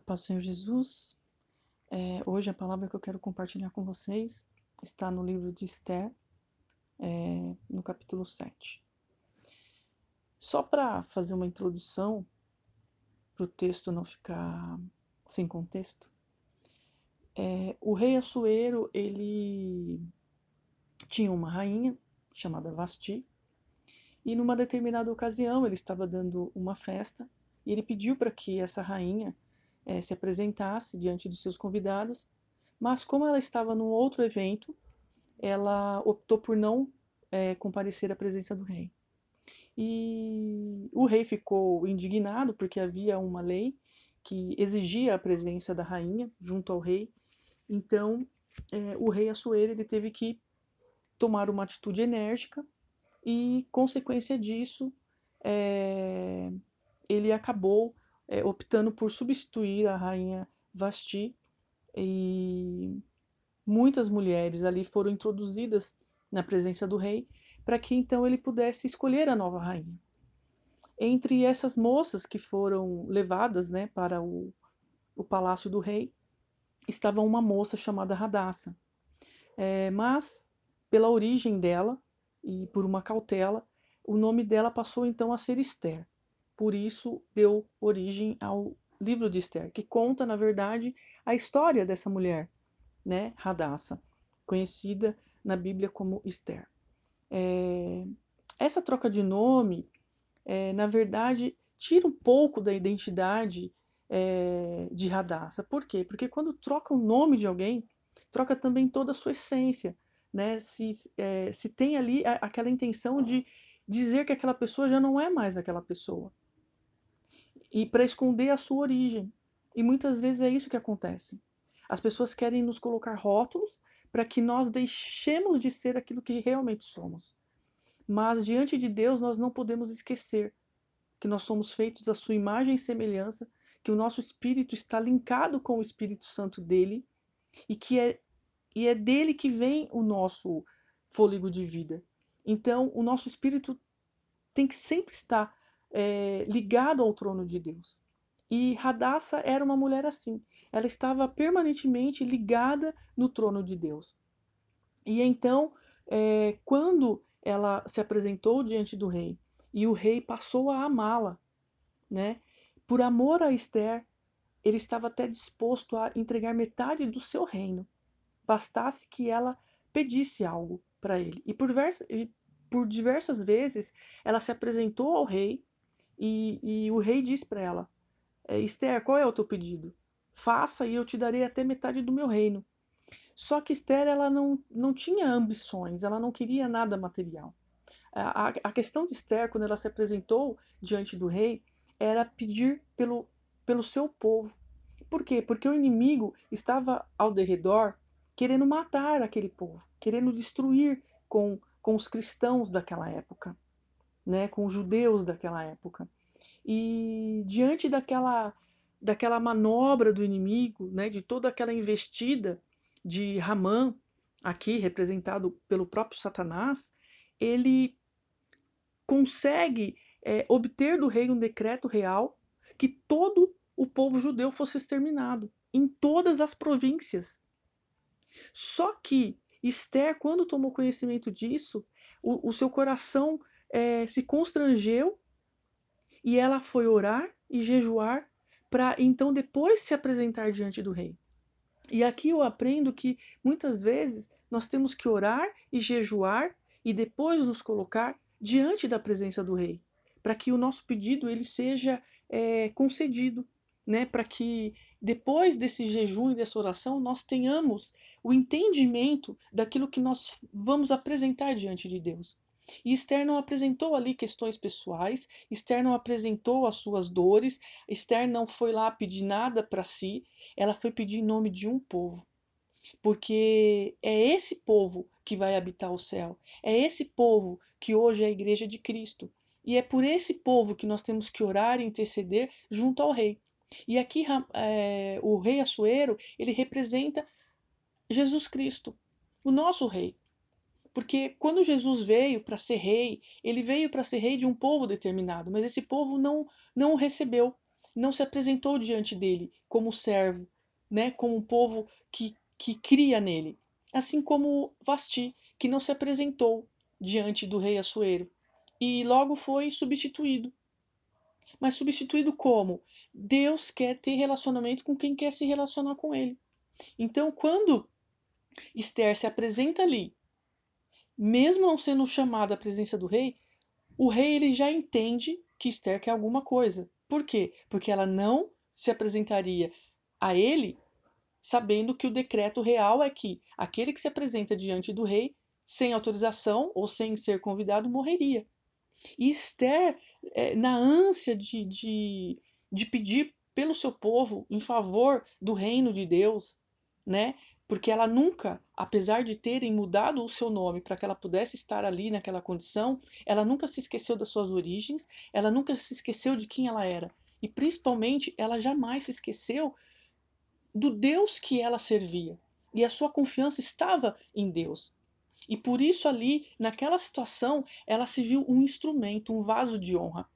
paz Senhor Jesus. É, hoje a palavra que eu quero compartilhar com vocês está no livro de Esther, é, no capítulo 7. Só para fazer uma introdução, para o texto não ficar sem contexto, é, o rei Assuero, ele tinha uma rainha chamada Vasti, e numa determinada ocasião ele estava dando uma festa, e ele pediu para que essa rainha é, se apresentasse diante dos seus convidados, mas como ela estava num outro evento, ela optou por não é, comparecer à presença do rei. E o rei ficou indignado porque havia uma lei que exigia a presença da rainha junto ao rei. Então, é, o rei Assuero ele teve que tomar uma atitude enérgica e, consequência disso, é, ele acabou é, optando por substituir a rainha Vasti e muitas mulheres ali foram introduzidas na presença do rei para que então ele pudesse escolher a nova rainha. Entre essas moças que foram levadas né, para o, o palácio do rei, estava uma moça chamada Radassa. É, mas, pela origem dela e por uma cautela, o nome dela passou então a ser Esther. Por isso deu origem ao livro de Esther, que conta, na verdade, a história dessa mulher, né, Radassa, conhecida na Bíblia como Esther. É, essa troca de nome, é, na verdade, tira um pouco da identidade é, de Radassa. Por quê? Porque quando troca o nome de alguém, troca também toda a sua essência. Né? Se, é, se tem ali aquela intenção de dizer que aquela pessoa já não é mais aquela pessoa e para esconder a sua origem. E muitas vezes é isso que acontece. As pessoas querem nos colocar rótulos para que nós deixemos de ser aquilo que realmente somos. Mas diante de Deus nós não podemos esquecer que nós somos feitos à sua imagem e semelhança, que o nosso espírito está linkado com o Espírito Santo dele e que é e é dele que vem o nosso fôlego de vida. Então, o nosso espírito tem que sempre estar é, ligado ao trono de Deus. E Radassa era uma mulher assim. Ela estava permanentemente ligada no trono de Deus. E então, é, quando ela se apresentou diante do rei e o rei passou a amá-la, né? Por amor a Esther, ele estava até disposto a entregar metade do seu reino, bastasse que ela pedisse algo para ele. E por, por diversas vezes ela se apresentou ao rei e, e o rei disse para ela: é, Esther, qual é o teu pedido? Faça e eu te darei até metade do meu reino. Só que Esther ela não, não tinha ambições, ela não queria nada material. A, a questão de Esther, quando ela se apresentou diante do rei, era pedir pelo, pelo seu povo. Por quê? Porque o inimigo estava ao derredor querendo matar aquele povo, querendo destruir com, com os cristãos daquela época né, com os judeus daquela época. E diante daquela, daquela manobra do inimigo, né, de toda aquela investida de Ramã, aqui representado pelo próprio Satanás, ele consegue é, obter do rei um decreto real que todo o povo judeu fosse exterminado em todas as províncias. Só que Esther, quando tomou conhecimento disso, o, o seu coração é, se constrangeu e ela foi orar e jejuar para então depois se apresentar diante do rei. E aqui eu aprendo que muitas vezes nós temos que orar e jejuar e depois nos colocar diante da presença do rei, para que o nosso pedido ele seja é, concedido, né? Para que depois desse jejum e dessa oração nós tenhamos o entendimento daquilo que nós vamos apresentar diante de Deus. E Esther não apresentou ali questões pessoais, Esther não apresentou as suas dores, Esther não foi lá pedir nada para si, ela foi pedir em nome de um povo. Porque é esse povo que vai habitar o céu, é esse povo que hoje é a igreja de Cristo. E é por esse povo que nós temos que orar e interceder junto ao rei. E aqui é, o rei Assuero, ele representa Jesus Cristo, o nosso rei. Porque quando Jesus veio para ser rei, ele veio para ser rei de um povo determinado, mas esse povo não, não o recebeu. não se apresentou diante dele como servo, né, como um povo que, que cria nele. Assim como Vasti, que não se apresentou diante do rei Assuero e logo foi substituído. Mas substituído como? Deus quer ter relacionamento com quem quer se relacionar com ele. Então, quando Esther se apresenta ali, mesmo não sendo chamada à presença do rei, o rei ele já entende que Esther quer alguma coisa. Por quê? Porque ela não se apresentaria a ele sabendo que o decreto real é que aquele que se apresenta diante do rei sem autorização ou sem ser convidado morreria. E Esther, é, na ânsia de, de, de pedir pelo seu povo em favor do reino de Deus, né? Porque ela nunca, apesar de terem mudado o seu nome para que ela pudesse estar ali naquela condição, ela nunca se esqueceu das suas origens, ela nunca se esqueceu de quem ela era. E principalmente, ela jamais se esqueceu do Deus que ela servia. E a sua confiança estava em Deus. E por isso ali, naquela situação, ela se viu um instrumento, um vaso de honra.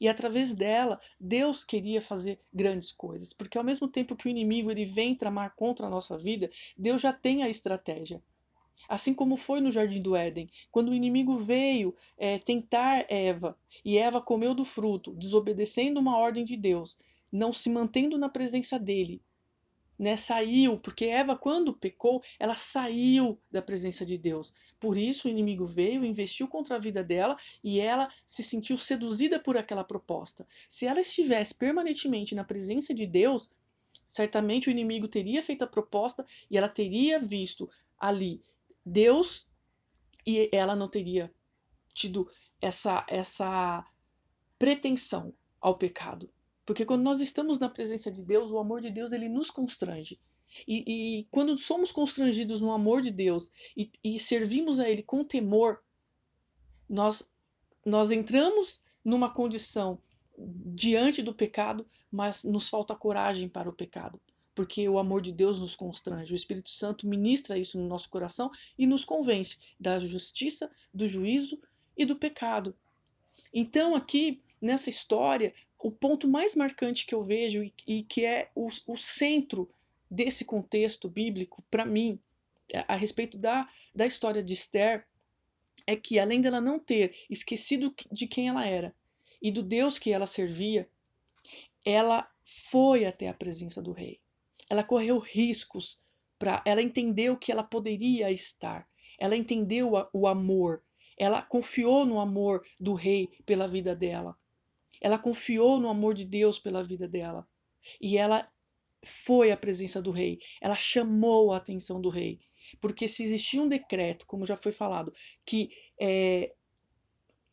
E através dela, Deus queria fazer grandes coisas, porque ao mesmo tempo que o inimigo ele vem tramar contra a nossa vida, Deus já tem a estratégia. Assim como foi no Jardim do Éden, quando o inimigo veio é, tentar Eva, e Eva comeu do fruto, desobedecendo uma ordem de Deus, não se mantendo na presença dele, né, saiu, porque Eva, quando pecou, ela saiu da presença de Deus. Por isso o inimigo veio, investiu contra a vida dela e ela se sentiu seduzida por aquela proposta. Se ela estivesse permanentemente na presença de Deus, certamente o inimigo teria feito a proposta e ela teria visto ali Deus e ela não teria tido essa essa pretensão ao pecado. Porque quando nós estamos na presença de Deus, o amor de Deus ele nos constrange. E, e quando somos constrangidos no amor de Deus e, e servimos a Ele com temor, nós, nós entramos numa condição diante do pecado, mas nos falta coragem para o pecado, porque o amor de Deus nos constrange. O Espírito Santo ministra isso no nosso coração e nos convence da justiça, do juízo e do pecado. Então, aqui nessa história, o ponto mais marcante que eu vejo e, e que é o, o, centro desse contexto bíblico, para mim, a, a, respeito da, da história de Esther, é que além dela não ter esquecido de quem ela era e do Deus que ela servia, ela foi até a presença do rei. Ela correu riscos para. Ela entendeu que ela poderia estar. Ela entendeu a, o amor. Ela confiou no amor do rei pela vida dela. Ela confiou no amor de Deus pela vida dela. E ela foi à presença do rei. Ela chamou a atenção do rei. Porque se existia um decreto, como já foi falado, que é,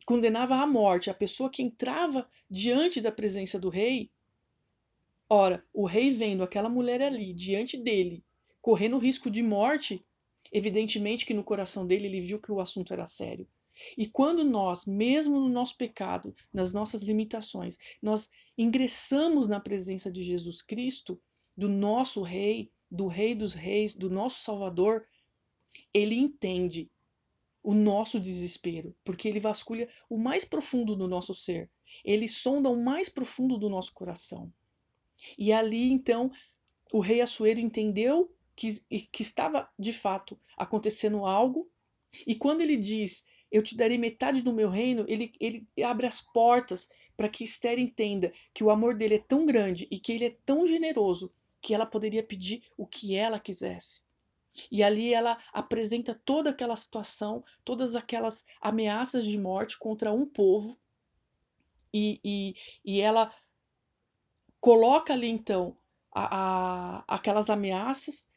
condenava à morte a pessoa que entrava diante da presença do rei, ora, o rei vendo aquela mulher ali diante dele, correndo risco de morte, evidentemente que no coração dele ele viu que o assunto era sério. E quando nós, mesmo no nosso pecado, nas nossas limitações, nós ingressamos na presença de Jesus Cristo, do nosso Rei, do Rei dos Reis, do nosso Salvador, ele entende o nosso desespero, porque ele vasculha o mais profundo do nosso ser, ele sonda o mais profundo do nosso coração. E ali então o rei Assuero entendeu que, que estava de fato acontecendo algo, e quando ele diz eu te darei metade do meu reino, ele, ele abre as portas para que Esther entenda que o amor dele é tão grande e que ele é tão generoso que ela poderia pedir o que ela quisesse. E ali ela apresenta toda aquela situação, todas aquelas ameaças de morte contra um povo, e, e, e ela coloca ali então a, a, aquelas ameaças,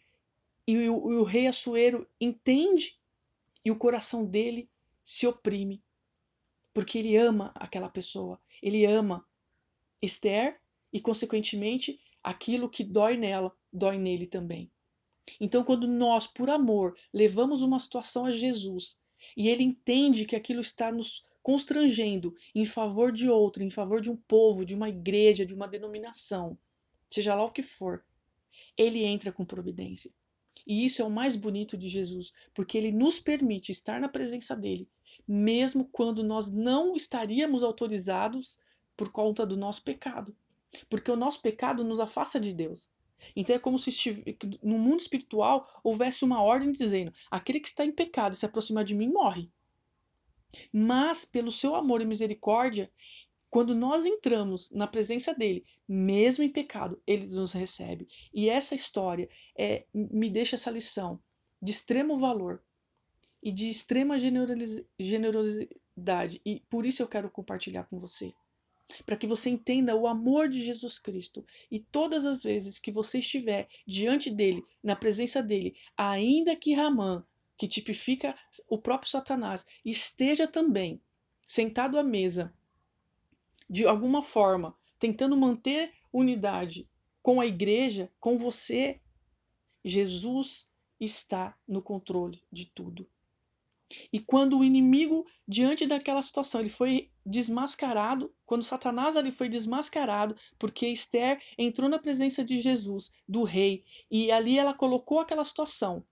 e o, o rei Assuero entende, e o coração dele se oprime, porque ele ama aquela pessoa, ele ama Esther e, consequentemente, aquilo que dói nela, dói nele também. Então, quando nós, por amor, levamos uma situação a Jesus e ele entende que aquilo está nos constrangendo em favor de outro, em favor de um povo, de uma igreja, de uma denominação, seja lá o que for, ele entra com providência. E isso é o mais bonito de Jesus, porque ele nos permite estar na presença dele mesmo quando nós não estaríamos autorizados por conta do nosso pecado. Porque o nosso pecado nos afasta de Deus. Então é como se no mundo espiritual houvesse uma ordem dizendo: aquele que está em pecado se aproximar de mim morre. Mas pelo seu amor e misericórdia, quando nós entramos na presença dele, mesmo em pecado, ele nos recebe. E essa história é, me deixa essa lição de extremo valor e de extrema generosidade. E por isso eu quero compartilhar com você. Para que você entenda o amor de Jesus Cristo. E todas as vezes que você estiver diante dele, na presença dele, ainda que Ramã, que tipifica o próprio Satanás, esteja também sentado à mesa de alguma forma, tentando manter unidade com a igreja, com você, Jesus está no controle de tudo. E quando o inimigo, diante daquela situação, ele foi desmascarado, quando Satanás ali foi desmascarado, porque Esther entrou na presença de Jesus, do rei, e ali ela colocou aquela situação.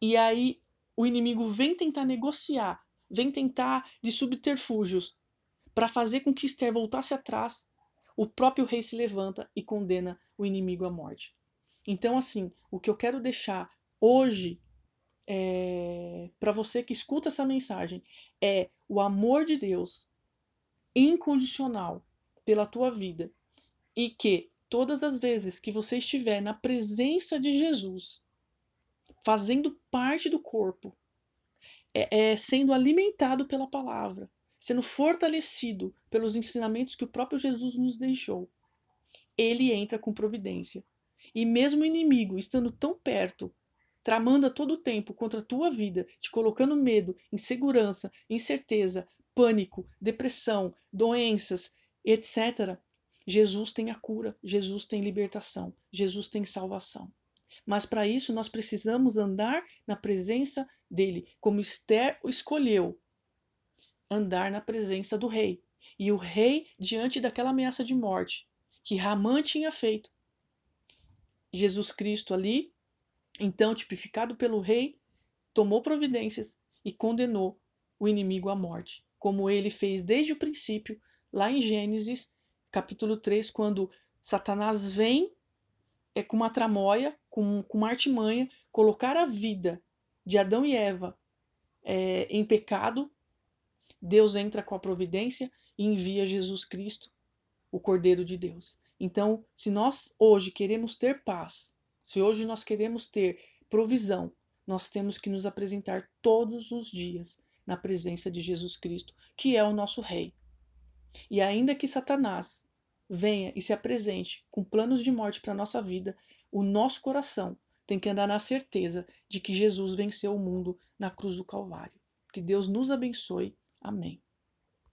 E aí o inimigo vem tentar negociar, vem tentar de subterfúgios para fazer com que Esther voltasse atrás, o próprio rei se levanta e condena o inimigo à morte. Então, assim, o que eu quero deixar hoje é, para você que escuta essa mensagem é o amor de Deus incondicional pela tua vida e que todas as vezes que você estiver na presença de Jesus, fazendo parte do corpo, é, é sendo alimentado pela palavra, sendo fortalecido pelos ensinamentos que o próprio Jesus nos deixou, ele entra com providência. E mesmo o inimigo estando tão perto, tramando a todo tempo contra a tua vida, te colocando medo, insegurança, incerteza, pânico, depressão, doenças, etc., Jesus tem a cura, Jesus tem libertação, Jesus tem salvação. Mas para isso nós precisamos andar na presença dele, como Esther escolheu andar na presença do rei. E o rei, diante daquela ameaça de morte que Ramã tinha feito, Jesus Cristo ali, então tipificado pelo rei, tomou providências e condenou o inimigo à morte, como ele fez desde o princípio, lá em Gênesis, capítulo 3, quando Satanás vem é, com uma tramóia, com, com uma artimanha, colocar a vida de Adão e Eva é, em pecado Deus entra com a providência e envia Jesus Cristo, o Cordeiro de Deus. Então, se nós hoje queremos ter paz, se hoje nós queremos ter provisão, nós temos que nos apresentar todos os dias na presença de Jesus Cristo, que é o nosso Rei. E ainda que Satanás venha e se apresente com planos de morte para a nossa vida, o nosso coração tem que andar na certeza de que Jesus venceu o mundo na cruz do Calvário. Que Deus nos abençoe Amém.